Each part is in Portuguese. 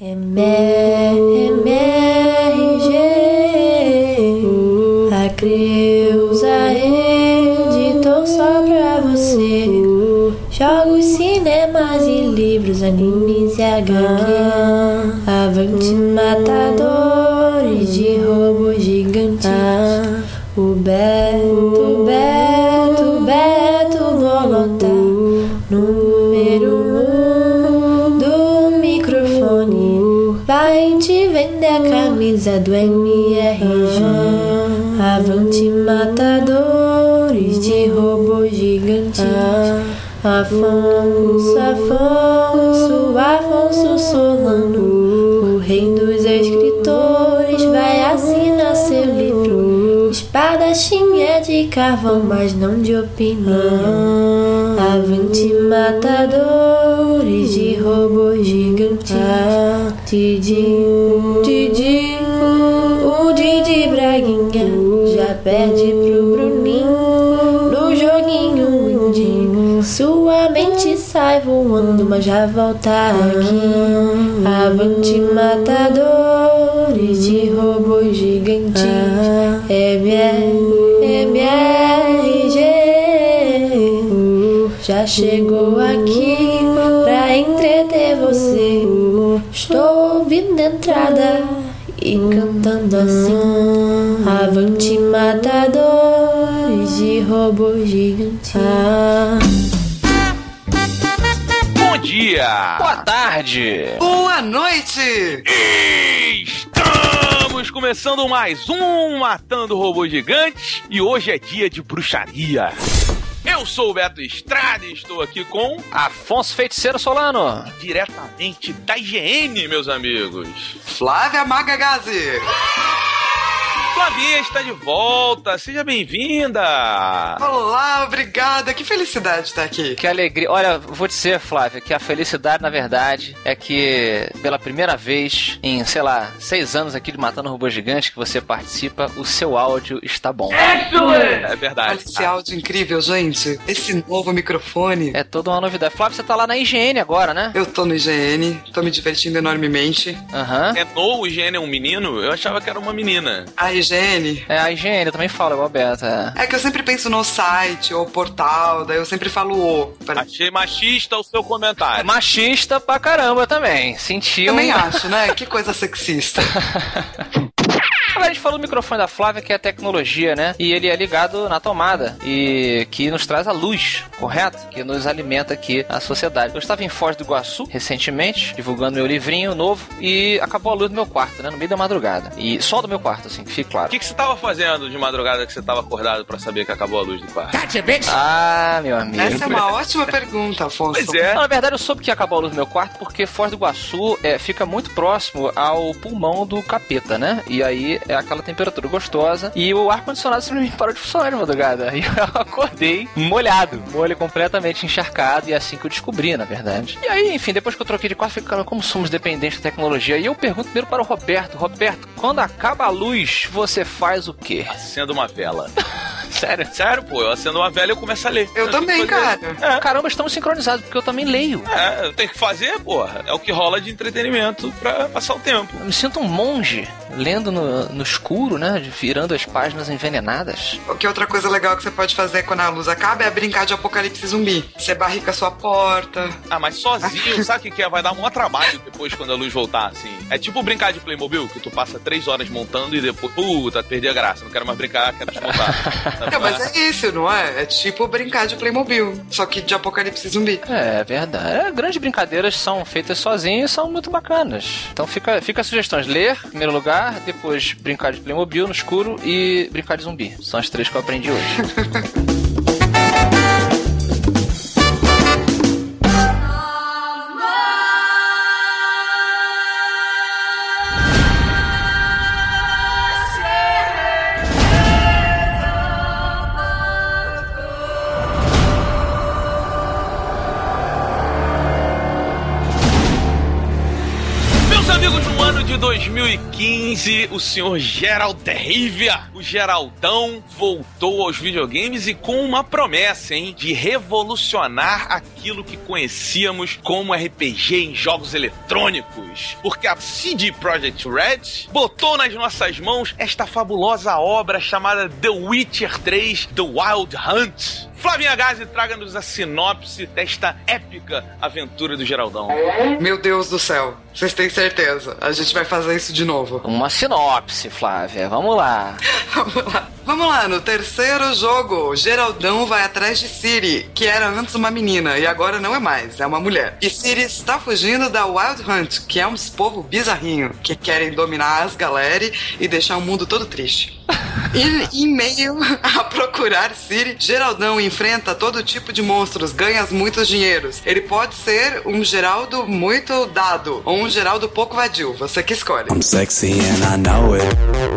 MRG, a Creuza editou só pra você. Jogos, cinemas e livros, animes e HQ. Avante matadores de robôs gigantes. O Beto, camisa do MRG. Avante matadores de robôs gigantes. Afonso, Afonso, Afonso Solano, o rei dos escritores, vai assinar seu livro. Espadachim é de carvão, mas não de opinião. Avante matadores de robôs gigantes. Didi, Didi, o Didi Braguinha já perde pro Bruninho no joguinho indie. Sua mente sai voando, mas já volta aqui. Avante matadores de robôs gigantes. MRG já chegou aqui pra entreter você. Estou ouvindo a entrada e cantando assim. Avante matadores de robôs gigantes. Bom dia! Boa tarde! Boa noite! Estamos começando mais um Matando Robô Gigante e hoje é dia de bruxaria. Eu sou o Beto Estrada e estou aqui com Afonso Feiticeiro Solano. diretamente da IGN, meus amigos. Flávia Magagazi! Flavinha está de volta, seja bem-vinda. Olá, obrigada! Que felicidade estar aqui. Que alegria. Olha, vou dizer, Flávia, que a felicidade, na verdade, é que pela primeira vez em, sei lá, seis anos aqui de Matando Robô Gigante que você participa, o seu áudio está bom. É Olha verdade. esse áudio incrível, gente. Esse novo microfone. É toda uma novidade. Flávia, você tá lá na IGN agora, né? Eu tô no IGN, tô me divertindo enormemente. Aham. É novo, o Gênio é um menino? Eu achava que era uma menina. A IGN É, a IGN, eu também falo, igual a Beta. é que eu sempre penso no site ou portal, daí eu sempre falo o. Pra... Achei machista o seu É comentário. machista pra caramba também. Sentiu. Também acho, né? Que coisa sexista. Agora a gente falou do microfone da Flávia, que é tecnologia, né? E ele é ligado na tomada e que nos traz a luz, correto? Que nos alimenta aqui a sociedade. Eu estava em Foz do Iguaçu recentemente, divulgando meu livrinho novo e acabou a luz do meu quarto, né? No meio da madrugada. E só do meu quarto, assim, que fique O claro. que, que você tava fazendo de madrugada que você tava acordado pra saber que acabou a luz do quarto? Ah, meu amigo. Essa é uma ótima pergunta, Afonso. Pois é. Não, na verdade, eu soube que acabou a luz do meu quarto porque Foz do Iguaçu é, fica muito próximo ao pulmão do capeta, né? E aí é aquela temperatura gostosa e o ar-condicionado simplesmente parou de funcionar de madrugada. E eu acordei molhado, molho completamente encharcado e é assim que eu descobri, na verdade. E aí, enfim, depois que eu troquei de quarto, fiquei, cara, como somos dependentes da tecnologia? E eu pergunto primeiro para o Roberto: Roberto, quando acaba a luz, você faz o quê? Acendo uma vela. Sério? Sério, pô, eu acendo uma vela e eu começo a ler. Eu também, cara. Caramba, estamos sincronizados, porque eu também leio. É, eu tenho que fazer, porra. É o que rola de entretenimento pra passar o tempo. Eu me sinto um monge lendo no, no escuro, né? Virando as páginas envenenadas. O que outra coisa legal que você pode fazer quando a luz acaba é brincar de apocalipse zumbi. Você barrica a sua porta. Ah, mas sozinho, sabe o que é? Vai dar um maior trabalho depois quando a luz voltar, assim. É tipo brincar de Playmobil, que tu passa três horas montando e depois, puta, perdi a graça, não quero mais brincar, quero desmontar. Não, mas é isso, não é? É tipo brincar de Playmobil, só que de apocalipse zumbi. É verdade. É, grandes brincadeiras são feitas sozinhas e são muito bacanas. Então fica, fica sugestões: ler, em primeiro lugar, depois brincar de Playmobil no escuro e brincar de zumbi. São as três que eu aprendi hoje. 2015, o senhor Gerald Rivia, o Geraldão, voltou aos videogames e com uma promessa, hein, de revolucionar aquilo que conhecíamos como RPG em jogos eletrônicos. Porque a CD Projekt Red botou nas nossas mãos esta fabulosa obra chamada The Witcher 3 The Wild Hunt. Flavinha Gazi, traga-nos a sinopse desta épica aventura do Geraldão. Meu Deus do céu. Vocês têm certeza? A gente vai fazer isso de novo. Uma sinopse, Flávia. Vamos lá. Vamos lá. Vamos lá, no terceiro jogo, Geraldão vai atrás de Siri, que era antes uma menina e agora não é mais, é uma mulher. E Siri está fugindo da Wild Hunt, que é uns povo bizarrinho, que querem dominar as galera e deixar o mundo todo triste. E em meio a procurar Siri, Geraldão enfrenta todo tipo de monstros, ganha muitos dinheiros. Ele pode ser um Geraldo muito dado ou um Geraldo pouco vadio, você que escolhe. I'm sexy and I know it.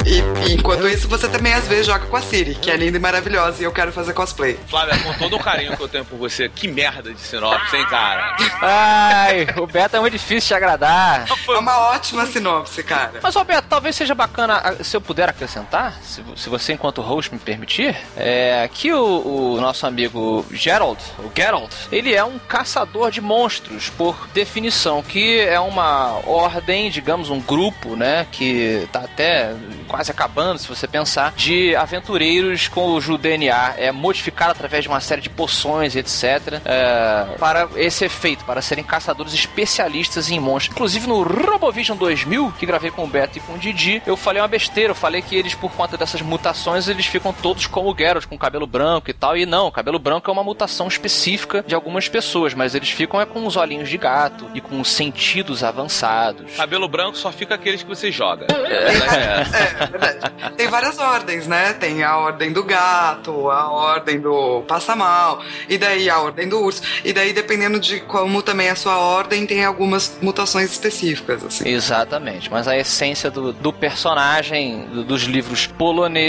E, e enquanto isso, você também às vezes joga com a Siri, que é linda e maravilhosa e eu quero fazer cosplay. Flávia, com todo o carinho que eu tenho por você, que merda de sinopse, hein, cara? Ai, o Beto é muito difícil de agradar. É uma ótima sinopse, cara. Mas, ó, Beto, talvez seja bacana, ah, se eu puder acrescentar, se, se você, enquanto host, me permitir, é que o, o nosso amigo Gerald, o Geralt, ele é um caçador de monstros, por definição, que é uma ordem, digamos, um grupo, né, que tá até quase acabando, se você pensar, de aventureiros cujo DNA é modificado através de uma série de poções, etc., é, para esse efeito, para serem caçadores especialistas em monstros. Inclusive no Robovision 2000, que gravei com o Beto e com o Didi, eu falei uma besteira, eu falei que eles, por conta dessas mutações, eles ficam todos como o Geralt, com cabelo branco e tal, e não, o cabelo branco é uma mutação específica de algumas pessoas, mas eles ficam é com os olhinhos de gato e com os sentidos avançados. Cabelo branco só fica aqueles que você joga. É, é verdade. Tem várias ordens, né? Tem a ordem do gato, a ordem do passa-mal, e daí a ordem do urso. E daí, dependendo de como também é a sua ordem, tem algumas mutações específicas, assim. Exatamente, mas a essência do, do personagem do- dos livros poloneses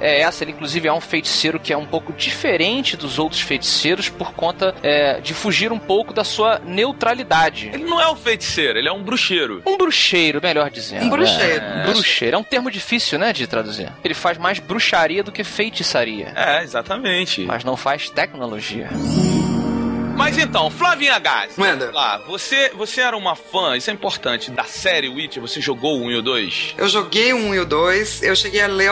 é essa. Ele, inclusive, é um feiticeiro que é um pouco diferente dos outros feiticeiros por conta é, de fugir um pouco da sua neutralidade. Ele não é um feiticeiro, ele é um bruxeiro. Um bruxeiro, melhor dizendo. Um bruxeiro. É, bruxeiro. É um termo difícil, né, de traduzir. Ele faz mais bruxaria do que feitiçaria. É, exatamente. Mas não faz tecnologia. Mas então, Flavinha Gás. Manda. Lá, você, você era uma fã, isso é importante, da série Witcher, você jogou o 1 e o 2? Eu joguei o 1 e o 2, eu cheguei a ler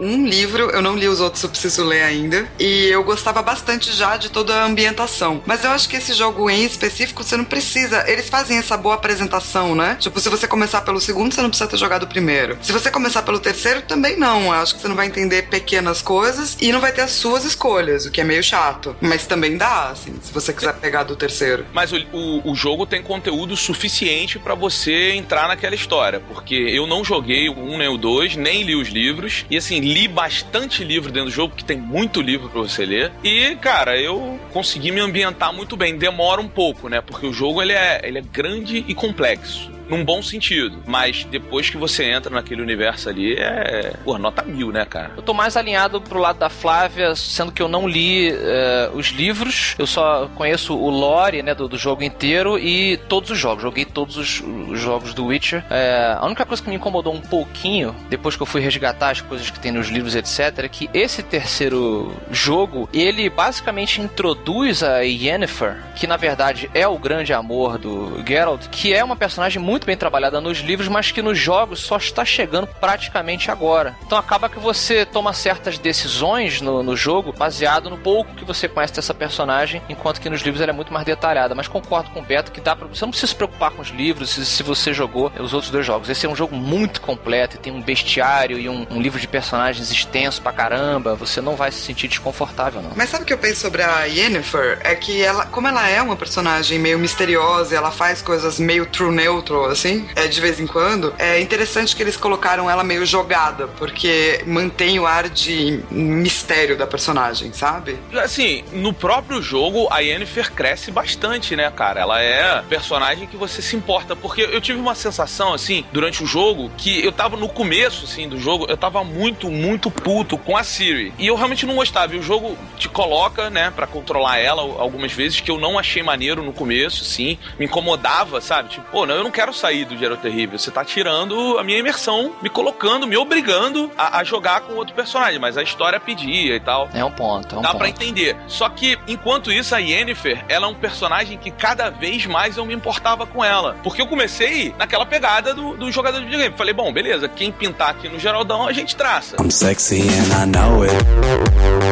um livro, eu não li os outros, eu preciso ler ainda. E eu gostava bastante já de toda a ambientação. Mas eu acho que esse jogo em específico, você não precisa. Eles fazem essa boa apresentação, né? Tipo, se você começar pelo segundo, você não precisa ter jogado o primeiro. Se você começar pelo terceiro, também não. Eu acho que você não vai entender pequenas coisas e não vai ter as suas escolhas, o que é meio chato. Mas também dá, assim, se você quiser pegar do terceiro. Mas o, o, o jogo tem conteúdo suficiente pra você entrar naquela história, porque eu não joguei o 1 nem o 2, nem li os livros, e assim, li bastante livro dentro do jogo, porque tem muito livro pra você ler, e cara, eu consegui me ambientar muito bem. Demora um pouco, né, porque o jogo ele é, ele é grande e complexo. Num bom sentido. Mas depois que você entra naquele universo ali, é. Pô, nota mil, né, cara? Eu tô mais alinhado pro lado da Flávia, sendo que eu não li eh, os livros, eu só conheço o lore, né, do, do jogo inteiro e todos os jogos. Joguei todos os, os jogos do Witcher. Eh, a única coisa que me incomodou um pouquinho, depois que eu fui resgatar as coisas que tem nos livros, etc., é que esse terceiro jogo, ele basicamente introduz a Yennefer, que na verdade é o grande amor do Geralt, que é uma personagem muito bem trabalhada nos livros, mas que nos jogos só está chegando praticamente agora. Então acaba que você toma certas decisões no, no jogo baseado no pouco que você conhece dessa personagem, enquanto que nos livros ela é muito mais detalhada. Mas concordo com o Beto que dá pra. Você não precisa se preocupar com os livros se, se você jogou os outros dois jogos. Esse é um jogo muito completo e tem um bestiário e um, um livro de personagens extenso pra caramba. Você não vai se sentir desconfortável, não. Mas sabe o que eu penso sobre a Yennefer? É que ela, como ela é uma personagem meio misteriosa, ela faz coisas meio true neutral, assim, é, de vez em quando, é interessante que eles colocaram ela meio jogada, porque mantém o ar de mistério da personagem, sabe? Assim, no próprio jogo, a Yennefer cresce bastante, né, cara? Ela é personagem que você se importa. Porque eu tive uma sensação, assim, durante o jogo, que eu tava no começo, assim, do jogo, eu tava muito, muito puto com a Siri. E eu realmente não gostava. E o jogo te coloca, né, pra controlar ela algumas vezes, que eu não achei maneiro no começo, sim. Me incomodava, sabe? Tipo, pô, não, eu não quero quero sair do Geralt Terrível. Você tá tirando a minha imersão, me colocando, me obrigando a, a jogar com outro personagem. Mas a história pedia e tal. É um ponto, é um Dá ponto. pra entender. Só que, enquanto isso, a Yennefer, ela é um personagem que cada vez mais eu me importava com ela. Porque eu comecei naquela pegada do, do jogador de videogame. Falei, bom, beleza, quem pintar aqui no Geraldão, a gente traça. I'm sexy and I know it.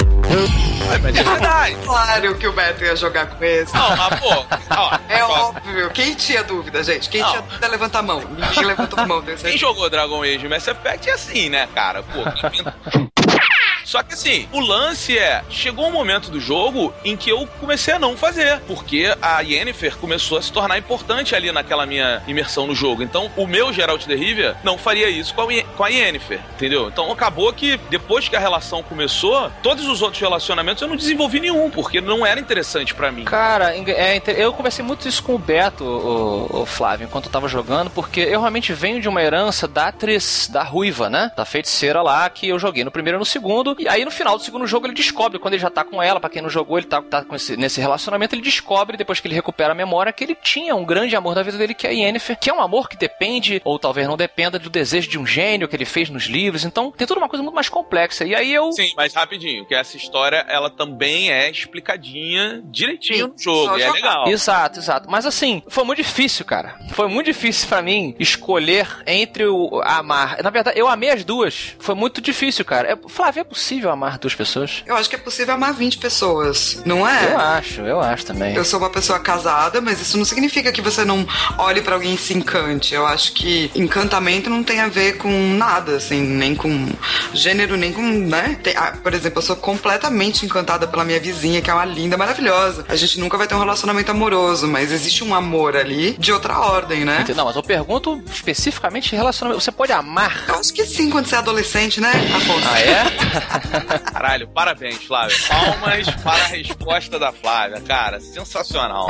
É verdade. Claro que o Beto ia jogar com esse. Não, mas pô, ó, É óbvio. Quem tinha dúvida, gente? Quem Não. tinha dúvida, levanta a mão. Ninguém levantou a mão. Quem jogou Dragon Age Mass Effect é assim, né, cara? Pô, quem Só que assim, o lance é, chegou um momento do jogo em que eu comecei a não fazer, porque a Yennefer começou a se tornar importante ali naquela minha imersão no jogo. Então, o meu Geralt de Rivia não faria isso com a, com a Yennefer, entendeu? Então, acabou que depois que a relação começou, todos os outros relacionamentos eu não desenvolvi nenhum, porque não era interessante pra mim. Cara, é, eu conversei muito isso com o Beto, o, o Flávio, enquanto eu tava jogando, porque eu realmente venho de uma herança da atriz, da ruiva, né? Da feiticeira lá, que eu joguei no primeiro e no segundo. E aí no final do segundo jogo ele descobre, quando ele já tá com ela, pra quem não jogou, ele tá, tá com esse- nesse relacionamento, ele descobre, depois que ele recupera a memória, que ele tinha um grande amor da vida dele, que é a Yennefer, que é um amor que depende, ou talvez não dependa, do desejo de um gênio que ele fez nos livros. Então tem toda uma coisa muito mais complexa. E aí eu. Sim, mas rapidinho, que essa história, ela também é explicadinha direitinho no jogo, e é legal. Exato, exato. Mas assim, foi muito difícil, cara. Foi muito difícil pra mim escolher entre o amar. Na verdade, eu amei as duas. Foi muito difícil, cara. É, Flávio, é possível amar duas pessoas? Eu acho que é possível amar 20 pessoas, não é? Eu acho, eu acho também. Eu sou uma pessoa casada, mas isso não significa que você não olhe pra alguém e se encante. Eu acho que encantamento não tem a ver com nada, assim, nem com gênero, nem com, né? Tem- ah, por exemplo, eu sou completamente encantada pela minha vizinha, que é uma linda, maravilhosa. A gente nunca vai ter um relacionamento amoroso, mas existe um amor ali de outra ordem, né? Não, mas eu pergunto especificamente relacionamento. Você pode amar? Eu acho que sim, quando você é adolescente, né, Afonso? Ah, é? Caralho, parabéns, Flávia. Palmas para a resposta da Flávia, cara. Sensacional.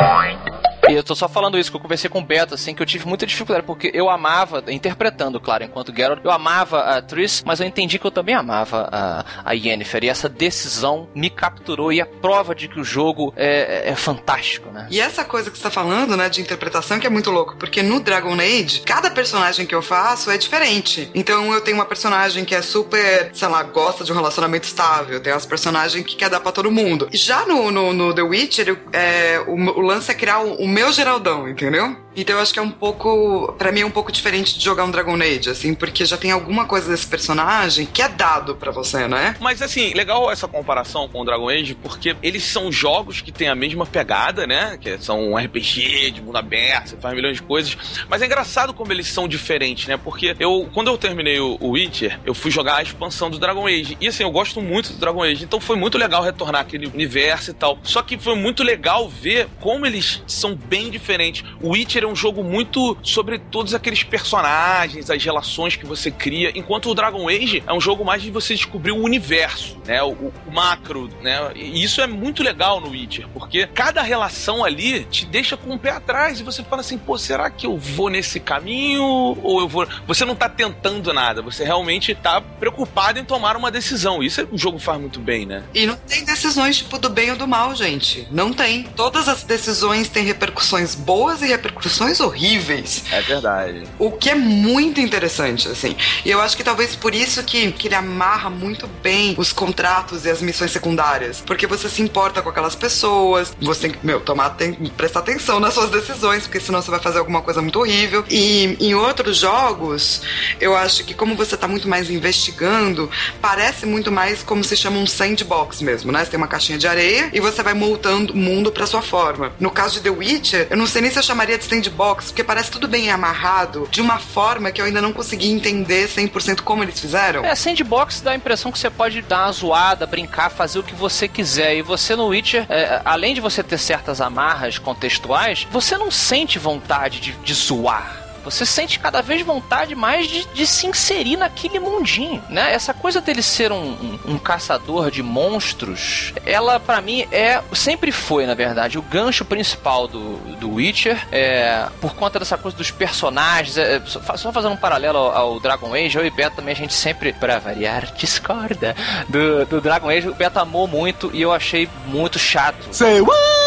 E eu tô só falando isso, que eu conversei com o Beto, assim, que eu tive muita dificuldade, porque eu amava, interpretando, claro, enquanto Geralt, eu amava a Triss, mas eu entendi que eu também amava a, a Yennefer, e essa decisão me capturou, e é prova de que o jogo é, é fantástico, né? E essa coisa que você tá falando, né, de interpretação, que é muito louco, porque no Dragon Age, cada personagem que eu faço é diferente. Então eu tenho uma personagem que é super, sei lá, gosta de um relacionamento estável, tem as personagens que quer dar pra todo mundo. Já no, no, no The Witcher, é, o, o lance é criar o, o meu Geraldão, entendeu? Então eu acho que é um pouco, Pra mim é um pouco diferente de jogar um Dragon Age, assim, porque já tem alguma coisa desse personagem que é dado pra você, né? Mas assim, legal essa comparação com o Dragon Age, porque eles são jogos que têm a mesma pegada, né? Que são um RPG de mundo aberto, você faz milhões de coisas. Mas é engraçado como eles são diferentes, né? Porque eu, quando eu terminei o Witcher, eu fui jogar a expansão do Dragon Age. E assim, eu gosto muito do Dragon Age. Então foi muito legal retornar aquele universo e tal. Só que foi muito legal ver como eles são bem diferentes. O Witcher é um jogo muito sobre todos aqueles personagens, as relações que você cria, enquanto o Dragon Age é um jogo mais de você descobrir o universo, né? O, o macro, né? E isso é muito legal no Witcher, porque cada relação ali te deixa com o pé atrás e você fala assim, pô, será que eu vou nesse caminho ou eu vou... Você não tá tentando nada, você realmente tá preocupado em tomar uma decisão. Isso é, o jogo faz muito bem, né? E não tem decisões tipo do bem ou do mal, gente. Não tem. Todas as decisões têm repercussões boas e repercussões horríveis. É verdade. O que é muito interessante, assim. E eu acho que talvez por isso que, que ele amarra muito bem os contratos e as missões secundárias. Porque você se importa com aquelas pessoas, você tem que, meu, tomar, tem, prestar atenção nas suas decisões, porque senão você vai fazer alguma coisa muito horrível. E em outros jogos, eu acho que como você tá muito mais investigando, parece muito mais como se chama um sandbox mesmo, né? Você tem uma caixinha de areia e você vai montando o mundo pra sua forma. No caso de The Witcher, eu não sei nem se eu chamaria de sandbox, porque parece tudo bem amarrado de uma forma que eu ainda não consegui entender 100% como eles fizeram. É, sandbox dá a impressão que você pode dar uma zoada, brincar, fazer o que você quiser. E você no Witcher, é, além de você ter certas amarras contextuais, você não sente vontade de, de zoar. Você sente cada vez vontade mais de, de se inserir naquele mundinho, né? Essa coisa dele ser um, um- um caçador de monstros, ela pra mim é sempre foi, na verdade, o gancho principal do, do Witcher, é, por conta dessa coisa dos personagens. é, só, só fazendo um paralelo ao, ao Dragon Age, eu e Beto também a gente sempre, pra variar, discorda do, do Dragon Age. O Beto amou muito e eu achei muito chato. Say what?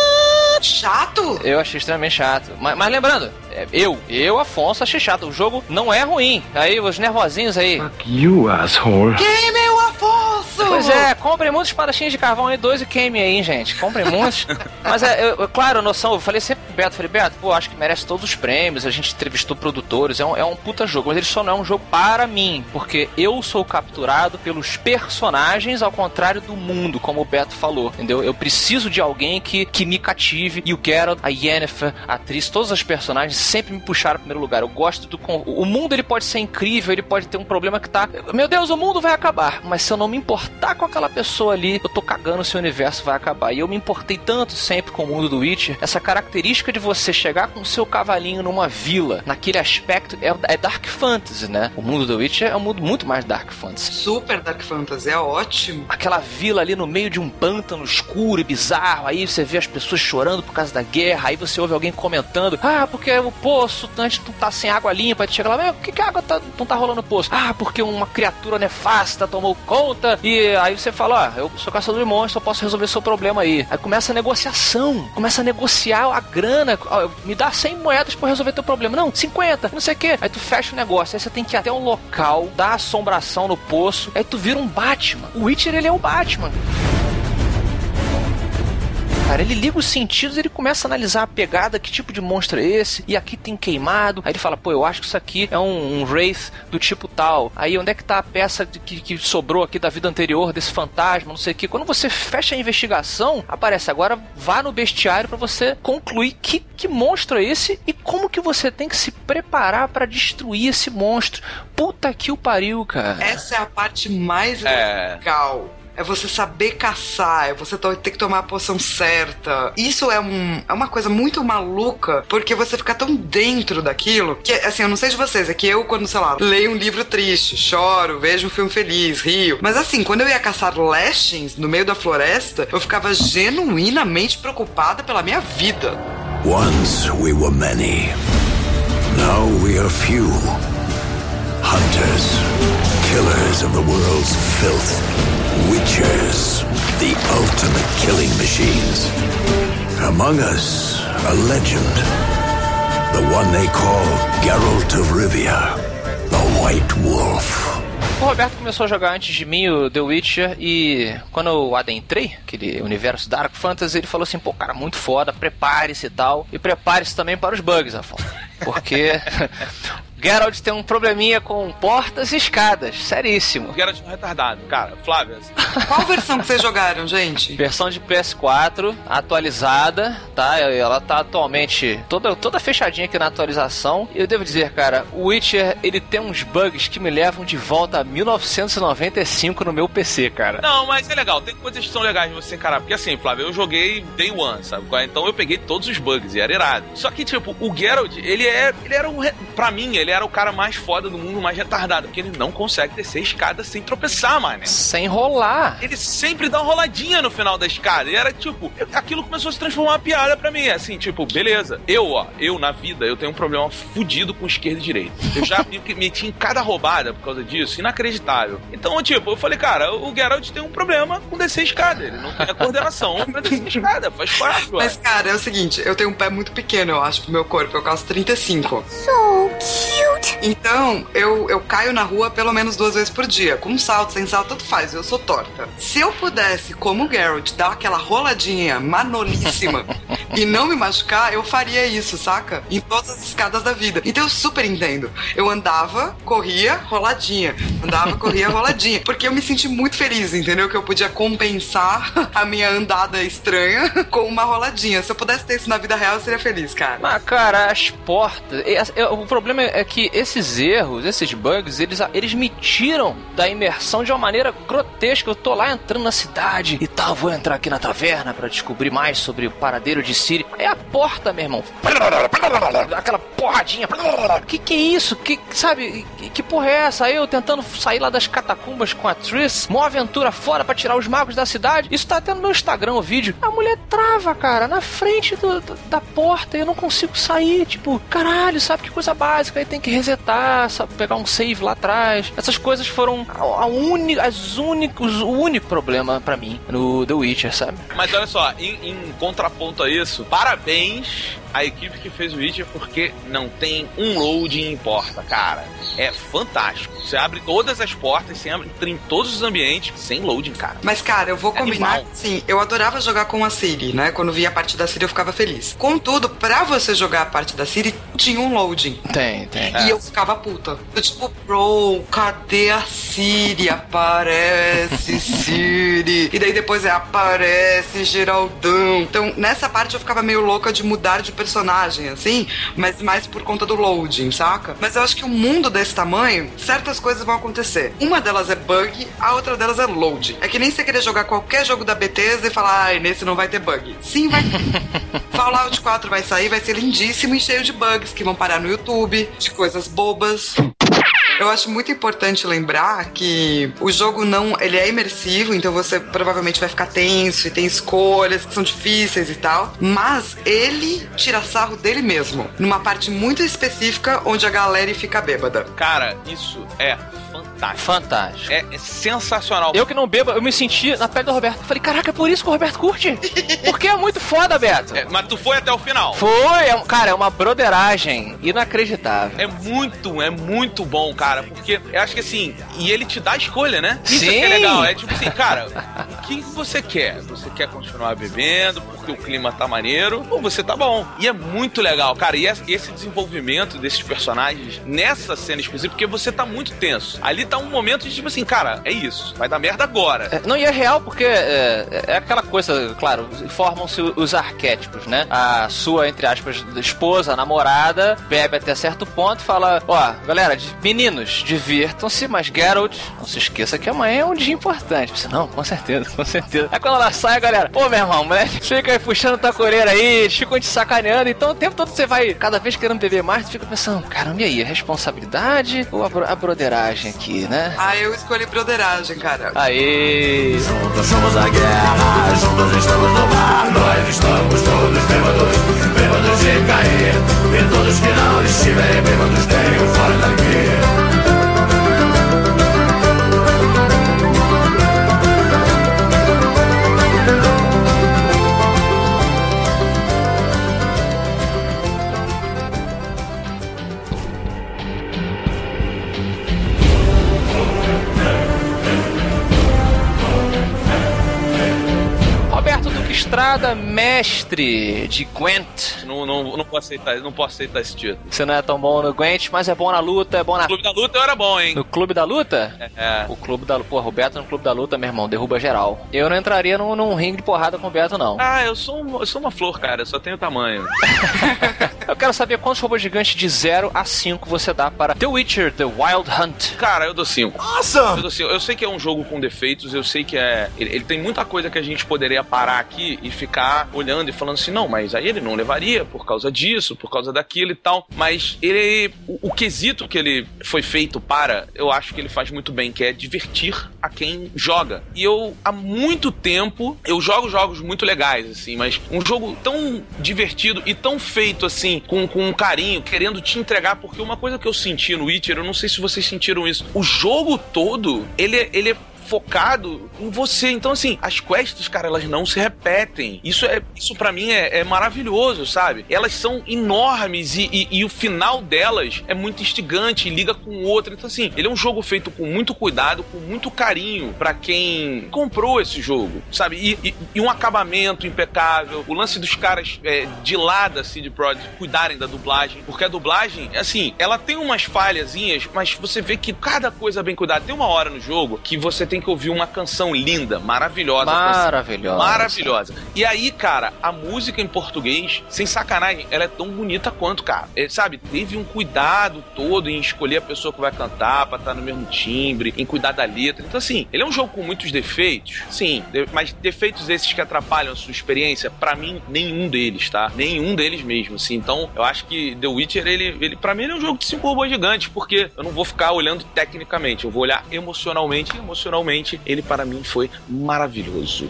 Chato? Eu achei extremamente chato. Mas, mas lembrando, é, eu, eu, Afonso, achei chato. O jogo não é ruim. Aí, os nervosinhos aí. You asshole. Queimem o Afonso! Pois é, comprem muitos espadachinhos de carvão aí, dois e queime aí, hein, gente. Comprem muitos. Mas é, eu, eu- claro, a noção, eu falei sempre pro Beto, falei, Beto, pô, acho que merece todos os prêmios, a gente entrevistou produtores, é um, é um puta jogo, mas ele só não é um jogo para mim, porque eu sou capturado pelos personagens ao contrário do mundo, como o Beto falou, entendeu? Eu preciso de alguém que, que me cative, e o Geralt, a Yennefer, a atriz, todos os personagens sempre me puxaram pro primeiro lugar. Eu gosto do... O mundo, ele pode ser incrível, ele pode ter um problema que tá... Meu Deus, o mundo vai acabar, mas se eu não me importar com aquela pessoa ali, eu tô cagando se o universo vai acabar. E eu me importei tanto sempre com o mundo do Witcher, essa característica de você chegar com o seu cavalinho numa vila, naquele aspecto, é, é Dark Fantasy, né? O mundo do Witcher é um mundo muito mais Dark Fantasy Super Dark Fantasy, é ótimo. aquela vila ali no meio de um pântano escuro e bizarro. Aí você vê as pessoas chorando por causa da guerra. Aí você ouve alguém comentando: Ah, porque o poço antes não tá sem água limpa. Aí chega lá, mas por que, que a água tá- não tá rolando no poço? Ah, porque uma criatura nefasta tomou conta. E aí você fala: Ó, eu sou caçador de monstros, eu posso resolver seu problema aí. Aí começa a negociação, começa a negociar a grana. Ó, me dá 100 moedas eu resolver teu problema. Não, 50, não sei o que. Aí tu fecha o negócio. Aí você tem que ir até um local, dar assombração no poço. Aí tu vira um Batman. O Witcher, ele é o Batman. Cara, ele liga os sentidos, ele começa a analisar a pegada, que tipo de monstro é esse, e aqui tem queimado. Aí ele fala, pô, eu acho que isso aqui é um, um Wraith do tipo tal. Aí onde é que tá a peça de- que, que sobrou aqui da vida anterior desse fantasma, não sei o que. Quando você fecha a investigação, aparece agora, vá no bestiário pra você concluir que, que monstro é esse e como que você tem que se preparar pra destruir esse monstro. Puta que o pariu, cara. Essa é a parte mais É. legal. É você saber caçar, é você ter que tomar a poção certa. Isso é, um, é uma coisa muito maluca, porque você fica tão dentro daquilo que, assim, eu não sei de vocês, é que eu, quando, sei lá, leio um livro triste, choro, vejo um filme feliz, rio. Mas assim, quando eu ia caçar lashings no meio da floresta, eu ficava genuinamente preocupada pela minha vida. Once we were many. Now we are few. Hunters, killers of the world's filth. Witchers, the ultimate killing machines. Among us, a legend. The one they call Geralt of Rivia, the White Wolf. O Roberto começou a jogar antes de mim o The Witcher e quando eu adentrei aquele universo Dark Fantasy, ele falou assim: pô, cara, muito foda, prepare-se e tal. E prepare-se também para os bugs, Afonso. Porque Geralt tem um probleminha com portas e escadas, seríssimo. O Geralt é um retardado. Cara, Flávia, assim, Qual versão que vocês jogaram, gente? Versão de PS4 atualizada, tá? Ela tá atualmente toda, toda fechadinha aqui na atualização. E eu devo dizer, cara, o Witcher ele tem uns bugs que me levam de volta a 1995 no meu PC, cara. Não, mas é legal, tem coisas que são legais de você encarar. Porque assim, Flávio, eu joguei Day One, sabe? Então eu peguei todos os bugs e era irado. Só que, tipo, o Geralt, ele é. Ele era um. Pra mim, ele era o cara mais foda do mundo, mais retardado. Porque ele não consegue descer a escada sem tropeçar, mano. Sem rolar. Ele sempre dá uma roladinha no final da escada. E era tipo, aquilo começou a se transformar em uma piada pra mim. Assim, tipo, beleza. Eu, ó, eu na vida, eu tenho um problema fudido com esquerda e direita. Eu já me me meti em cada roubada por causa disso, inacreditável. Então, tipo, eu falei, cara, o Geralt tem um problema com descer a escada. Ele não tem a coordenação pra descer a escada. Faz parte. Mas, cara, é o seguinte, eu tenho um pé muito pequeno, eu acho, pro meu corpo. Eu calço 35. So cute. Então, eu, eu caio na rua pelo menos duas vezes por dia. Com salto, sem salto, tanto faz. Eu sou torta. Se eu pudesse, como o Geralt, dar aquela roladinha manolíssima e não me machucar, eu faria isso, saca? Em todas as escadas da vida. Então eu super entendo. Eu andava, corria, roladinha. Andava, corria, roladinha. Porque eu me senti muito feliz, entendeu? Que eu podia compensar a minha andada estranha com uma roladinha. Se eu pudesse ter isso na vida real, eu seria feliz, cara. Mas, cara, as portas. é- O problema é que esses erros, esses bugs, eles, eles me tiram da imersão de uma maneira grotesca. Eu tô lá entrando na cidade e tal, vou entrar aqui na taverna pra descobrir mais sobre o paradeiro de Siri. É a porta, meu irmão. Aquela porradinha. Que que é isso? Que, sabe, que, porra é essa? Eu tentando sair lá das catacumbas com a Triss, mó aventura fora pra tirar os magos da cidade. Isso tá até no meu Instagram o vídeo. A mulher trava, cara, na frente do- da porta e eu não consigo sair. Tipo, caralho, sabe que coisa básica. Aí tem que resetar sabe, pegar um save lá atrás. Essas coisas foram a, a uni, as únicos, o único problema para mim no The Witcher, sabe? Mas olha só, em, em contraponto a isso, parabéns a equipe que fez o Witcher porque não tem um loading em porta, cara. É fantástico. Você abre todas as portas, você entra em todos os ambientes sem loading, cara. Mas, cara, eu vou É combinar. animal. Sim, eu adorava jogar com a Siri, né? Quando via a parte da Siri, eu ficava feliz. Contudo, pra você jogar a parte da Siri, tinha um loading. Tem, tem. E eu ficava puta. Eu, tipo, bro, cadê a Siri? Aparece Siri. E daí depois é aparece Geraldão. Então, nessa parte eu ficava meio louca de mudar de personagem, assim, mas mais por conta do loading, saca? Mas eu acho que o mundo desse tamanho, certas coisas vão acontecer. Uma delas é bug, a outra delas é load. É que nem você querer jogar qualquer jogo da Bethesda e falar, ai, nesse não vai ter bug. Sim, vai Fallout 4 vai sair, vai ser lindíssimo e cheio de bugs que vão parar no YouTube, de coisas bobas. Eu acho muito importante lembrar que o jogo não, ele é imersivo, então você provavelmente vai ficar tenso e tem escolhas que são difíceis e tal, mas ele tira sarro dele mesmo, numa parte muito específica onde a galera fica bêbada. Cara, isso é fantástico. Fantástico. É, é sensacional. Eu que não bebo, eu me senti na pele do Roberto. Eu falei, caraca, é por isso que o Roberto curte. Porque é muito foda, Beto. É, mas tu foi até o final. Foi, é cara, é uma broderagem inacreditável. É muito, é muito bom, cara, porque eu acho que assim, e ele te dá a escolha, né? Isso Sim. que é legal, é tipo assim, cara, o que você quer? Você quer continuar bebendo porque o clima tá maneiro ou você tá bom? E é muito legal, cara, e esse desenvolvimento desses personagens nessa cena específica, porque você tá muito tenso. Ali tá um momento de tipo assim, cara, é isso, vai dar merda agora. É, Não, e é real porque é, é aquela coisa, claro, formam-se os arquétipos, né? A sua, entre aspas, esposa, namorada, bebe até certo ponto e fala: Ó, galera, meninos, divirtam-se, mas Geralt, não se esqueça que amanhã é um dia importante. Você, não, com certeza, com certeza. Aí quando ela sai, galera, pô, meu irmão, mulher, fica aí puxando tua coreira aí, ficam te sacaneando, então o tempo todo você vai, cada vez querendo beber mais, tu fica pensando, caramba, e aí, a responsabilidade ou a, bro- a broderagem aqui, né? Ah, eu escolhi broderagem, cara. Aê! Juntos somos a guerra, juntos estamos no mar. Nós estamos todos bêbados, bêbados de cair. E todos que não estiverem bêbados tenham fora daqui. Estrada, mestre de Gwent. Não, não, não posso aceitar, não posso aceitar esse título. Você não é tão bom no Gwent, mas é bom na luta, é bom na. O Clube da Luta eu era bom, hein? No clube da luta? É. O clube da luta. Pô, Roberto no clube da luta, meu irmão, derruba geral. Eu não entraria num, num ringue de porrada com o Beto, não. Ah, eu sou, um- eu sou uma flor, cara, eu só tenho tamanho. Eu quero saber quantos robôs gigantes de 0 a 5 você dá para The Witcher The Wild Hunt. Cara, eu dou 5. Eu Awesome! dou cinco. Eu sei que é um jogo com defeitos, eu sei que é. Ele, ele tem muita coisa que a gente poderia parar aqui e ficar olhando e falando assim, não, mas aí ele não levaria por causa disso, por causa daquilo e tal. Mas ele. O, o quesito que ele foi feito para, eu acho que ele faz muito bem, que é divertir a quem joga. E eu, há muito tempo, eu jogo jogos muito legais, assim, mas um jogo tão divertido e tão feito assim, com, com um carinho, querendo te entregar, porque uma coisa que eu senti no Witcher, eu não sei se vocês sentiram isso, o jogo todo, ele, é- ele é focado em você. Então, assim, as quests, cara, elas não se repetem. Isso é isso para mim é, é maravilhoso, sabe? Elas são enormes e, e- e o final delas é muito instigante, liga com o outro. Então, assim, ele é um jogo feito com muito cuidado, com muito carinho pra quem comprou esse jogo, sabe? E, e- e um acabamento impecável. O lance dos caras é, de lá da CD Projekt cuidarem da dublagem, porque a dublagem, assim, ela tem umas falhazinhas, mas você vê que cada coisa é bem cuidada. Tem uma hora no jogo que você tem que ouvir uma canção linda, maravilhosa. Maravilhosa. Maravilhosa. E aí, cara, a música em português, sem sacanagem, ela é tão bonita quanto, cara. É, sabe, teve um cuidado todo em escolher a pessoa que vai cantar pra estar no mesmo timbre, em cuidar da letra. Então, assim, ele é um jogo com muitos defeitos, sim, mas defeitos esses que atrapalham a sua experiência, pra mim, nenhum deles, tá? Nenhum deles mesmo, assim. Então, eu acho que The Witcher, ele, ele pra mim, ele é um jogo de cinco robôs gigantes, porque eu não vou ficar olhando tecnicamente, eu vou olhar emocionalmente, e emocionalmente, ele para mim foi maravilhoso.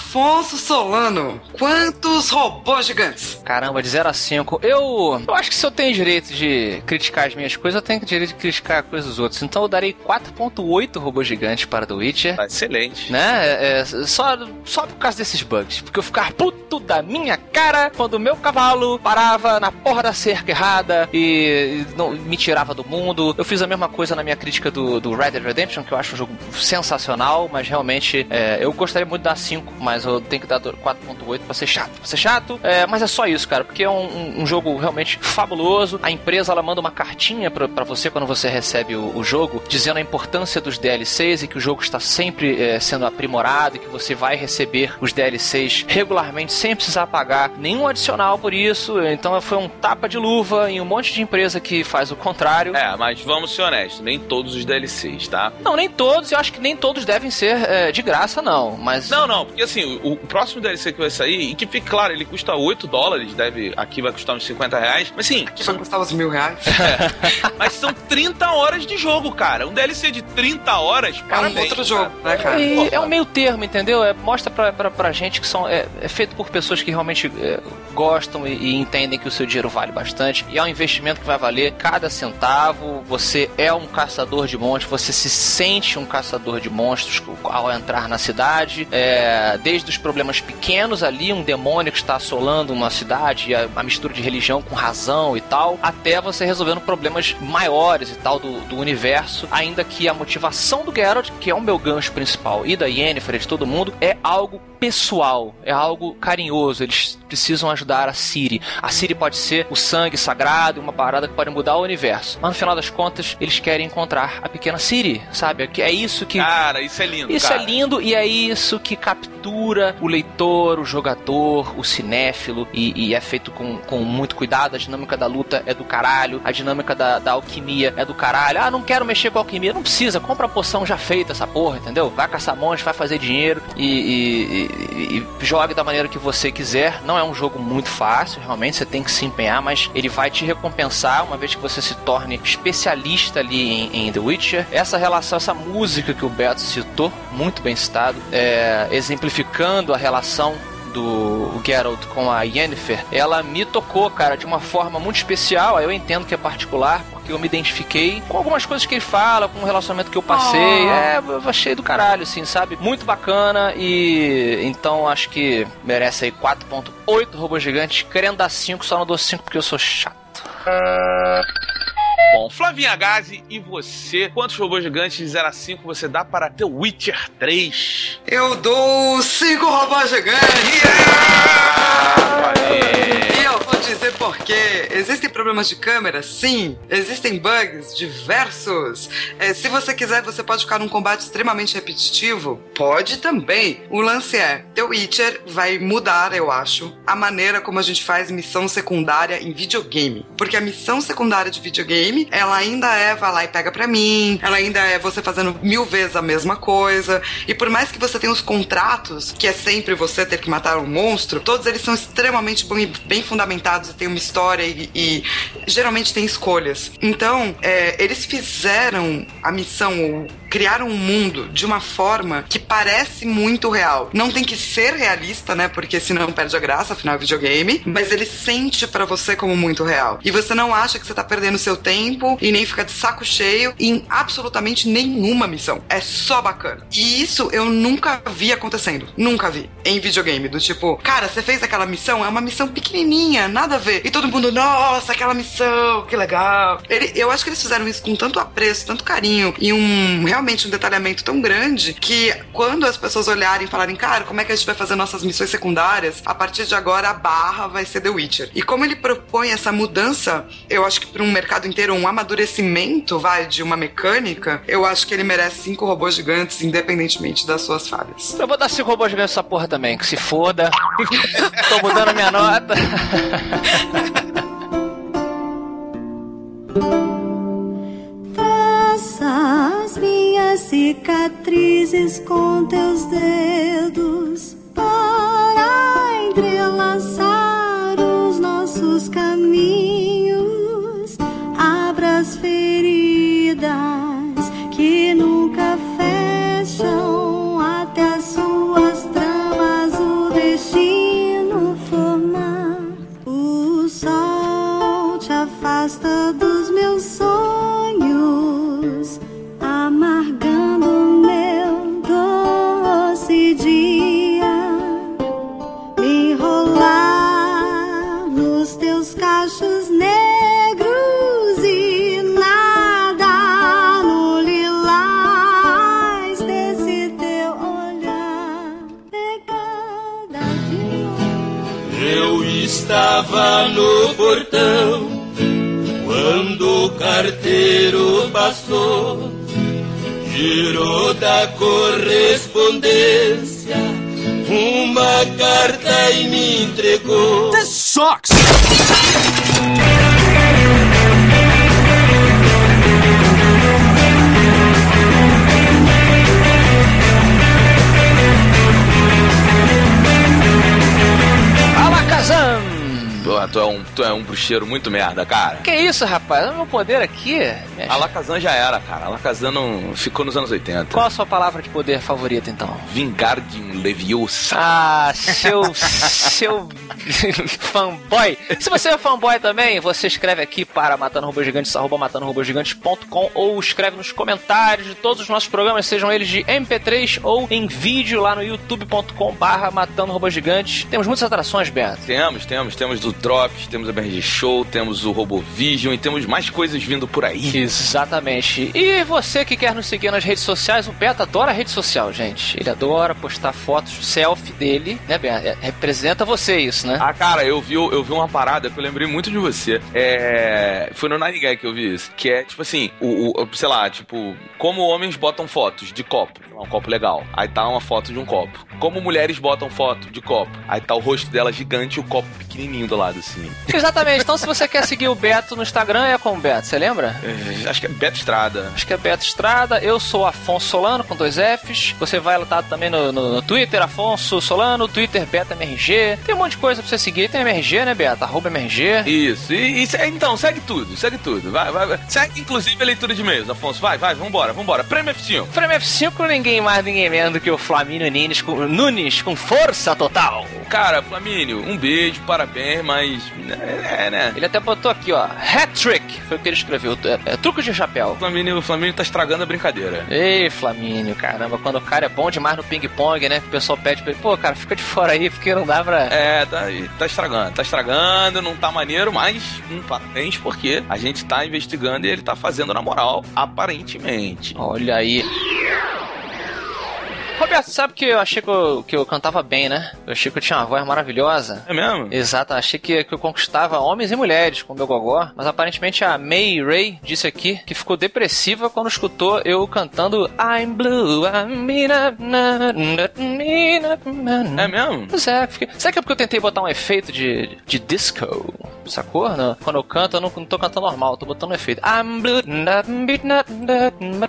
Afonso Solano, quantos robôs gigantes? Caramba, de 0 a 5. Eu, eu acho que se eu tenho direito de criticar as minhas coisas, eu tenho direito de criticar a coisa dos outros. Então eu darei 4.8 robôs gigantes para The Witcher. Tá excelente. Né? É, é, só, só por causa desses bugs. Porque eu ficar puto da minha cara quando o meu cavalo parava na porra da cerca errada e, e não, me tirava do mundo. Eu fiz a mesma coisa na minha crítica do, do Red Dead Redemption, que eu acho um jogo sensacional, mas realmente é, eu gostaria muito de dar 5, mas eu tenho que dar 4.8 pra ser chato. Pra ser chato, é, mas é só isso, cara, porque é um, um, jogo realmente fabuloso. A empresa ela manda uma cartinha pra, pra você quando você recebe o, o, jogo, dizendo a importância dos DLCs e que o jogo está sempre é, sendo aprimorado e que você vai receber os DLCs regularmente sem precisar pagar nenhum adicional por isso. Então foi um tapa de luva em um monte de empresa que faz o contrário. É, mas vamos ser honestos, nem todos os DLCs, tá? Não, nem todos, eu acho que nem todos devem ser é, de graça, não. Mas. Não, não, porque assim, o, o, próximo DLC que vai sair, e que fique claro, ele custa 8 dólares, deve. Aqui vai custar uns 50 reais. Mas sim. Aqui são... vai custar uns mil reais. É, mas são 30 horas de jogo, cara. Um DLC de 30 horas, é. É um outro jogo, né, cara? E, é um meio termo, entendeu? É, mostra pra, pra, pra gente que são. É, é feito por pessoas que realmente é, gostam e, e entendem que o seu dinheiro vale bastante. E é um investimento que vai valer cada centavo. Você é um caçador de monstros, você se sente um caçador de monstros ao entrar na cidade. É, desde os problemas pequenos ali, um demônio que está assolando uma cidade, a, a, mistura de religião com razão e tal, até você resolvendo problemas maiores e tal do, do universo. Ainda que a motivação do Geralt, que é o meu gancho principal, e da Yennefer, de todo mundo, é algo pessoal, é algo carinhoso. Eles precisam ajudar a Ciri. A Ciri pode ser o sangue sagrado, uma parada que pode mudar o universo. Mas no final das contas, eles querem encontrar a pequena Ciri, sabe? É isso que. Cara, isso é lindo. Isso é cara. é lindo e é isso que captura o leitor, o jogador, o cinéfilo e, e, é feito com, com muito cuidado. A dinâmica da luta é do caralho, a dinâmica da, da alquimia é do caralho. Ah, não quero mexer com a alquimia. Não precisa, compra a poção já feita, essa porra, entendeu? Vai caçar monstros, vai fazer dinheiro e, e, e, jogue da maneira que você quiser. Não é um jogo muito fácil, realmente, você tem que se empenhar, mas ele vai te recompensar uma vez que você se torne especialista ali em, em The Witcher. Essa relação, essa música que o Beto citou, muito bem citado, é, exemplificando a relação do Geralt com a Yennefer, ela me tocou, cara, de uma forma muito especial. Eu entendo que é particular, porque eu me identifiquei com algumas coisas que ele fala, com o relacionamento que eu passei. Oh. É, eu achei do caralho, assim, sabe? Muito bacana e então acho que merece aí 4.8 robô gigante. Querendo dar 5, só não dou 5 porque eu sou chato. Bom, Flavinha Gazi, e você? Quantos robôs gigantes de 0 a 5 você dá para The Witcher 3? Eu dou 5 robôs gigantes! Yeah! E eu vou dizer por quê. Existem problemas de câmera? Sim. Existem bugs diversos. É, se você quiser, você pode ficar num combate extremamente repetitivo? Pode também. O lance é, The Witcher vai mudar, eu acho, a maneira como a gente faz missão secundária em videogame. Porque a missão secundária de videogame, ela ainda é vai lá e pega pra mim, ela ainda é você fazendo mil vezes a mesma coisa. E por mais que você tenha os contratos, que é sempre você ter que matar um monstro, todos eles são extremamente bem fundamentados e tem uma história e, e geralmente tem escolhas. Então, é, eles fizeram a missão, criaram um mundo de uma forma que parece muito real. Não tem que ser realista, né? Porque senão perde a graça, afinal é videogame. Mas ele sente para você como muito real. E você não acha que você tá perdendo seu tempo e nem fica de saco cheio em absolutamente nenhuma missão. É só bacana. E isso eu nunca vi acontecendo. Nunca vi. Em videogame. Do tipo, cara, você fez aquela missão, é uma missão pequenininha, nada a ver. E todo mundo, nossa, aquela missão, que legal. Ele, eu acho que eles fizeram isso com tanto apreço, tanto carinho e um realmente um detalhamento tão grande que quando as pessoas olharem e falarem, cara, como é que a gente vai fazer nossas missões secundárias? A partir de agora a barra vai ser The Witcher. E como ele propõe essa mudança, eu acho que para um mercado inteiro, um amadurecimento, vai, de uma mecânica, eu acho que ele merece cinco robôs gigantes, independentemente das suas falhas. Eu vou dar cinco robôs gigantes essa porra também, que se foda. Tô mudando minha nota. Traça as minhas cicatrizes com teus dedos para entrelaçar os nossos caminhos. Isso, rapaz? Poder aqui. minha Alakazam já era, cara. Alakazam não ficou nos anos 80. Qual a sua palavra de poder favorita, então? Vingardium Leviosa. Ah, seu. seu. fanboy. Se você é fanboy também, você escreve aqui para matandorobogigantes, arroba matandorobogigantes.com ou escreve nos comentários de todos os nossos programas, sejam eles de MP3 ou em vídeo lá no youtube.com barra matando robôs gigantes. Temos muitas atrações, Beto. Temos, temos, temos o Drops, temos o BRG Show, temos o Robovision e temos mais coisas vindo por aí. Exatamente. E você que quer nos seguir nas redes sociais, o Beto adora rede social, gente. Ele adora postar fotos selfie dele, né, Beto? É, Representa você isso, né? Ah, cara, eu vi, eu vi uma parada que eu lembrei muito de você. É. Foi no Gag que eu vi isso. Que é, tipo assim, o, o- sei lá, tipo, como homens botam fotos de copo. lá, Um copo legal. Aí tá uma foto de um copo. Como mulheres botam foto de copo. Aí tá o rosto dela gigante e o copo pequenininho do lado, assim. Exatamente. Então, se você quer seguir o Beto no Instagram, é como Beto, você lembra? É, acho que é Beto Estrada. Acho que é Beto Estrada. Eu sou Afonso Solano, com dois Fs. Você vai lá também no, no- no Twitter, Afonso Solano, Twitter Beto MRG. Tem um monte de coisa pra você seguir. Tem MRG, né, Beto? Arroba MRG. Isso, e, e então, segue tudo, segue tudo. Vai, vai, vai. Segue inclusive a leitura de e-mails, Afonso. Vai, vai, vambora, vambora. Prêmio F5. Prêmio F5, ninguém mais, ninguém menos do que o Flamínio Nunes com, Nunes com força total. Cara, Flamínio, um beijo, parabéns, mas. É, né? Ele até botou aqui, ó, hat-trick, foi que ele escreveu, é, é, truco de chapéu. O Flamínio, o Flamínio tá estragando a brincadeira. Ei, Flamínio, caramba, quando o cara é bom demais no ping-pong, né? O pessoal pede pra ele, pô, cara, fica de fora aí, porque não dá pra. É, tá, tá estragando, tá estragando, não tá maneiro, mas um parabéns porque a gente tá investigando e ele tá fazendo na moral, aparentemente. Olha aí. Roberto, sabe que eu achei que eu, que eu cantava bem, né? Eu achei que eu tinha uma voz maravilhosa. É mesmo? Exato, achei que, que eu conquistava homens e mulheres com o meu gogó, mas aparentemente a May Ray disse aqui que ficou depressiva quando escutou eu cantando I'm blue, I'm na, na, na, na, na. É mesmo? Pois é, fiquei... será que é porque eu tentei botar um efeito de, de disco? Sacou? Não, quando eu canto, eu não, não tô cantando normal, tô botando um efeito. I'm blue, na, na, na, na, na.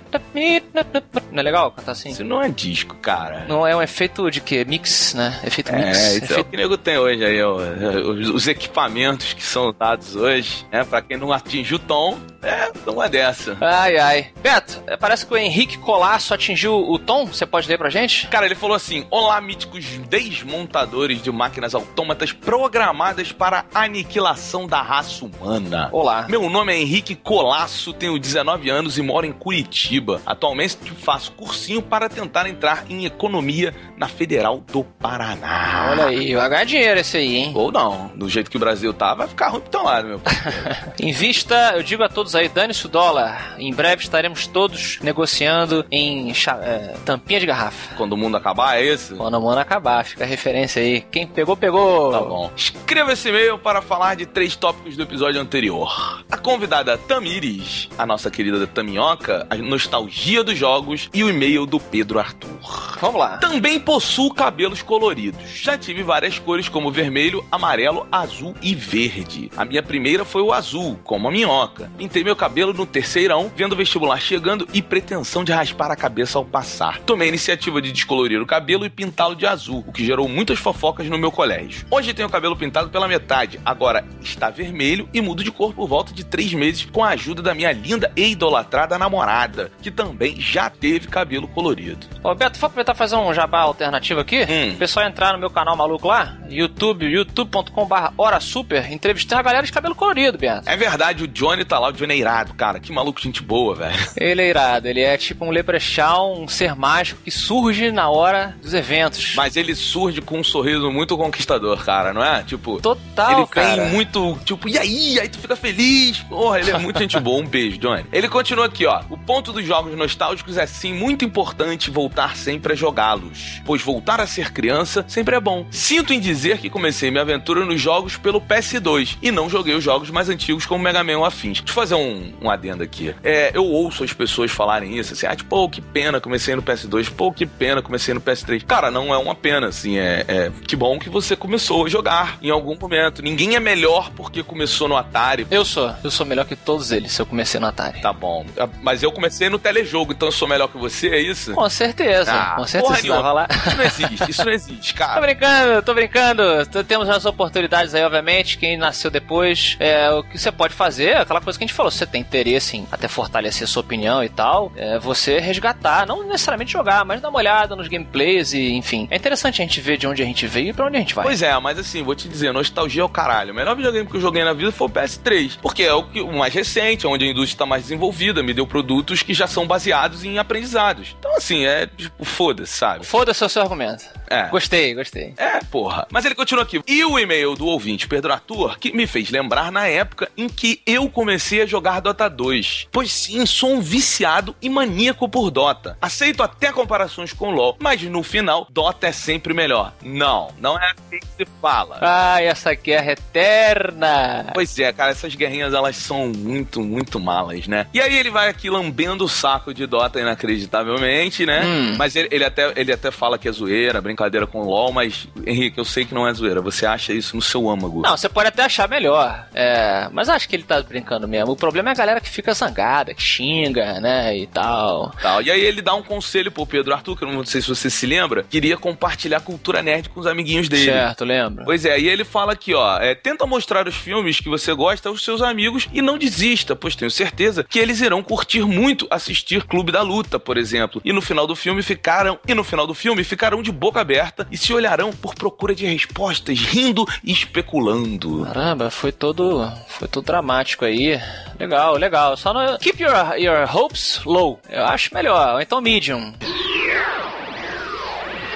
Não é legal cantar assim? Isso não é disco, cara. Não é um efeito de quê? Mix, né? Efeito mix. É, isso é o efeito... que o nego tem hoje aí, ó. Os, os equipamentos que são dados hoje, né? Pra quem não atinge o tom, é uma dessa. Ai, ai. Beto, é, parece que o Henrique Colasso atingiu o tom. Você pode ler pra gente? Cara, ele falou assim: Olá, míticos desmontadores de máquinas autômatas programadas para aniquilação da raça humana. Olá. Meu nome é Henrique Colasso, tenho 19 anos e moro em Curitiba. Atualmente faço cursinho para tentar entrar em economia na Federal do Paraná. Olha aí, vai ganhar dinheiro esse aí, hein? Ou não, do jeito que o Brasil tá, vai ficar ruim pro teu lado, meu. Invista, eu digo a todos aí, dane-se o dólar. Em breve estaremos todos negociando em é, tampinha de garrafa. Quando o mundo acabar, é isso? Quando o mundo acabar, fica a referência aí. Quem pegou, pegou. Tá bom. Escreva esse e-mail para falar de três tópicos do episódio anterior. A convidada Tamires, a nossa querida Taminhoca, a nostalgia dos jogos e o e-mail do Pedro Arthur. Vamos lá. Também possuo cabelos coloridos. Já tive várias cores como vermelho, amarelo, azul e verde. A minha primeira foi o azul, como a minhoca. Pintei meu cabelo no terceirão, vendo o vestibular chegando e pretensão de raspar a cabeça ao passar. Tomei a iniciativa de descolorir o cabelo e pintá-lo de azul, o que gerou muitas fofocas no meu colégio. Hoje tenho o cabelo pintado pela metade, agora está vermelho e mudo de cor por volta de três meses com a ajuda da minha linda e idolatrada namorada, que também já teve cabelo colorido. Ô, Vou aproveitar fazer um jabá alternativo aqui. Hum. O pessoal entrar no meu canal maluco lá, YouTube, youtube.com.br Hora Super, entrevistando a galera de cabelo colorido, Bento. É verdade, o Johnny tá lá, o Johnny é irado, cara. Que maluco, gente boa, velho. Ele é irado, ele é tipo um leprechaun, um ser mágico que surge na hora dos eventos. Mas ele surge com um sorriso muito conquistador, cara, não é? Tipo, Total, ele cara. vem muito, tipo, e aí? Aí tu fica feliz. Porra, ele é muito gente boa. Um beijo, Johnny. Ele continua aqui, ó. O ponto dos jogos nostálgicos é sim muito importante voltar sempre a jogá-los. Pois voltar a ser criança sempre é bom. Sinto em dizer que comecei minha aventura nos jogos pelo PS2 e não joguei os jogos mais antigos como Mega Man ou afins. Deixa eu fazer um, um adendo aqui. É, eu ouço as pessoas falarem isso, assim, ah, tipo, pô, que pena, comecei no PS2, pô, que pena, comecei no PS3. Cara, não é uma pena, assim, é, é que bom que você começou a jogar em algum momento. Ninguém é melhor porque começou no Atari. Eu sou, eu sou melhor que todos eles se eu comecei no Atari. Tá bom. Ah, Mas eu comecei no telejogo, então eu sou melhor que você, é isso? Com certeza, Ah, com certeza. porra nenhuma. lá. Isso não existe, isso não existe, Tô cara. brincando, tô brincando. Temos as oportunidades aí, obviamente. Quem nasceu depois, é, o que você pode fazer, é aquela coisa que a gente falou, se você tem interesse em até fortalecer sua opinião e tal, é você resgatar, não necessariamente jogar, mas dar uma olhada nos gameplays e, enfim. É interessante a gente ver de onde a gente veio e pra onde a gente vai. Pois é, mas assim, vou te dizer, nostalgia é o caralho. O melhor videogame que eu joguei na vida foi o PS3. Porque é o, que, o mais recente, onde a indústria tá mais desenvolvida, me deu produtos que já são baseados em aprendizados. Então, assim, é tipo, foda-se, sabe? Foda-se o seu argumento. É. Gostei, gostei. É, porra. Mas ele continua aqui. E o e-mail do ouvinte Pedro Arthur, que me fez lembrar na época em que eu comecei a jogar Dota 2. Pois sim, sou um viciado e maníaco por Dota. Aceito até comparações com LoL, mas no final, Dota é sempre melhor. Não, não é assim que se fala. Ai, essa guerra eterna. Pois é, cara, essas guerrinhas elas são muito, muito malas, né? E aí ele vai aqui lambendo o saco de Dota inacreditavelmente, né? Hum. Mas ele, ele até, ele até fala que é zoeira, brincadeira com o LOL, mas, Henrique, eu sei que não é zoeira. Você acha isso no seu âmago. Não, você pode até achar melhor. É, mas acho que ele tá brincando mesmo. O problema é a galera que fica zangada, que xinga, né? E tal. Tal. E aí ele dá um conselho pro Pedro Arthur, que eu não sei se você se lembra, queria compartilhar cultura nerd com os amiguinhos dele. Certo, lembra? Pois é, e ele fala aqui, ó, é, tenta mostrar os filmes que você gosta aos seus amigos e não desista, pois tenho certeza que eles irão curtir muito assistir Clube da Luta, por exemplo. E no final do filme ficaram, e no final do filme ficarão de boca aberta e se olharão por procura de respostas, rindo e especulando. Caramba, foi todo, foi todo dramático aí. Legal, legal. Só no keep your, your hopes low. Eu acho melhor. Ou então medium.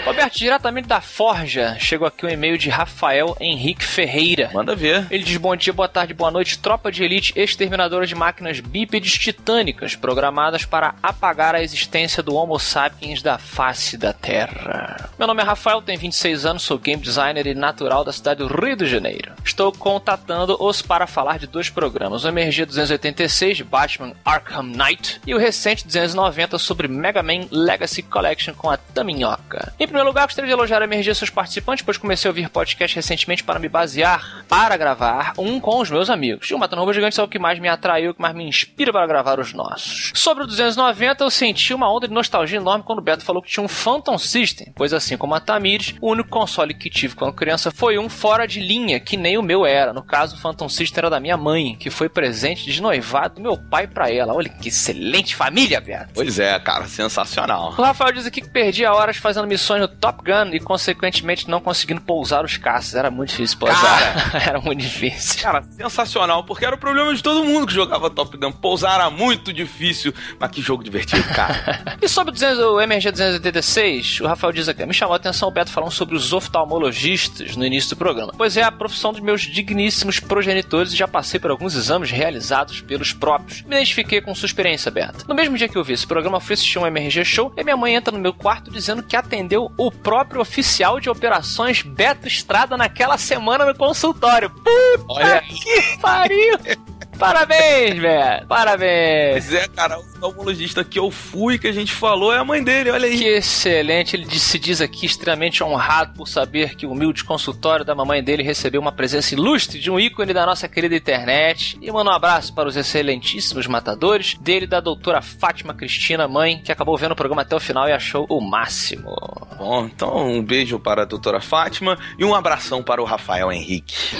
Roberto, diretamente da Forja, chegou aqui um e-mail de Rafael Henrique Ferreira. Manda ver. Ele diz bom dia, boa tarde, boa noite, tropa de elite exterminadora de máquinas bípedes titânicas programadas para apagar a existência do Homo sapiens da face da Terra. Meu nome é Rafael, tenho 26 anos, sou game designer e natural da cidade do Rio de Janeiro. Estou contatando-os para falar de dois programas, o MRG 286 de Batman Arkham Knight e o recente 290 sobre Mega Man Legacy Collection com a Taminhoca. Em primeiro lugar, gostaria de elogiar e seus participantes, pois comecei a ouvir podcast recentemente para me basear para gravar um com os meus amigos. E o Matando Robô Gigante é o que mais me atraiu, o que mais me inspira para gravar os nossos. Sobre o 290, eu senti uma onda de nostalgia enorme quando o Beto falou que tinha um Phantom System, pois assim como a Tamires, o único console que tive quando criança foi um fora de linha, que nem o meu era. No caso, o Phantom System era da minha mãe, que foi presente de noivado do meu pai para ela. Olha que excelente família, Beto. Pois é, cara, sensacional. O Rafael diz aqui que perdia horas fazendo missões Top Gun e, consequentemente, não conseguindo pousar os caças. Era muito difícil pousar. era muito difícil. Cara, sensacional, porque era o problema de todo mundo que jogava Top Gun. Pousar era muito difícil, mas que jogo divertido, cara. E sobre o, 200, o MRG 286, o Rafael diz aqui: me chamou a atenção o Beto falando sobre os oftalmologistas no início do programa. Pois é a profissão dos meus digníssimos progenitores e já passei por alguns exames realizados pelos próprios. Me identifiquei com sua experiência, Beto. No mesmo dia que eu vi esse programa, fui assistir um MRG Show e minha mãe entra no meu quarto dizendo que atendeu o próprio oficial de operações Beto Estrada naquela semana no consultório. Puta Olha que pariu! Parabéns, velho! Parabéns! Pois é, cara, o oftalmologista que eu fui, que a gente falou, é a mãe dele, olha aí. Que excelente, ele se diz aqui extremamente honrado por saber que o humilde consultório da mamãe dele recebeu uma presença ilustre de um ícone da nossa querida internet. E manda um abraço para os excelentíssimos matadores, dele e da doutora Fátima Cristina, mãe, que acabou vendo o programa até o final e achou o máximo. Bom, então um beijo para a doutora Fátima e um abração para o Rafael Henrique.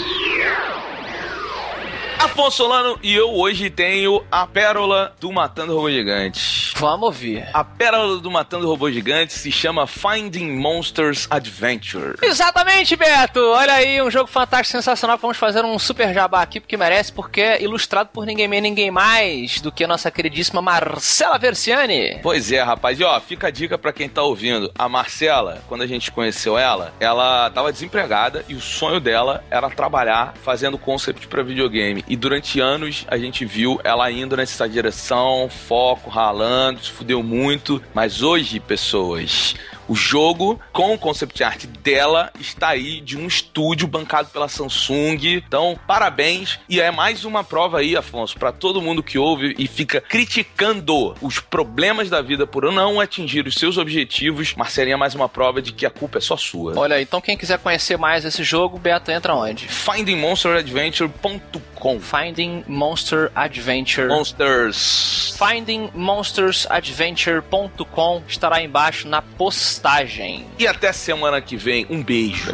Afonso Solano e eu hoje tenho a pérola do Matando Robô Gigante. Vamos ouvir. A pérola do Matando Robô Gigante se chama Finding Monsters Adventure. Exatamente, Beto! Olha aí, um jogo fantástico, sensacional. Vamos fazer um super jabá aqui, porque merece, porque é ilustrado por ninguém menos, ninguém mais do que a nossa queridíssima Marcela Versiani. Pois é, rapaz. E ó, fica a dica pra quem tá ouvindo. A Marcela, quando a gente conheceu ela, ela tava desempregada e o sonho dela era trabalhar fazendo concept pra videogame. E durante anos a gente viu ela indo nessa direção, foco, ralando, se fudeu muito. Mas hoje, pessoas, o jogo, com o concept art dela, está aí de um estúdio bancado pela Samsung. Então, parabéns. E é mais uma prova aí, Afonso, para todo mundo que ouve e fica criticando os problemas da vida por não atingir os seus objetivos. Marcelinha, mais uma prova de que a culpa é só sua. Olha, então quem quiser conhecer mais esse jogo, Beto, entra onde? FindingMonsterAdventure.com Finding Monster Adventure. Monsters. FindingMonstersAdventure.com estará embaixo na postagem. E até semana que vem. Um beijo.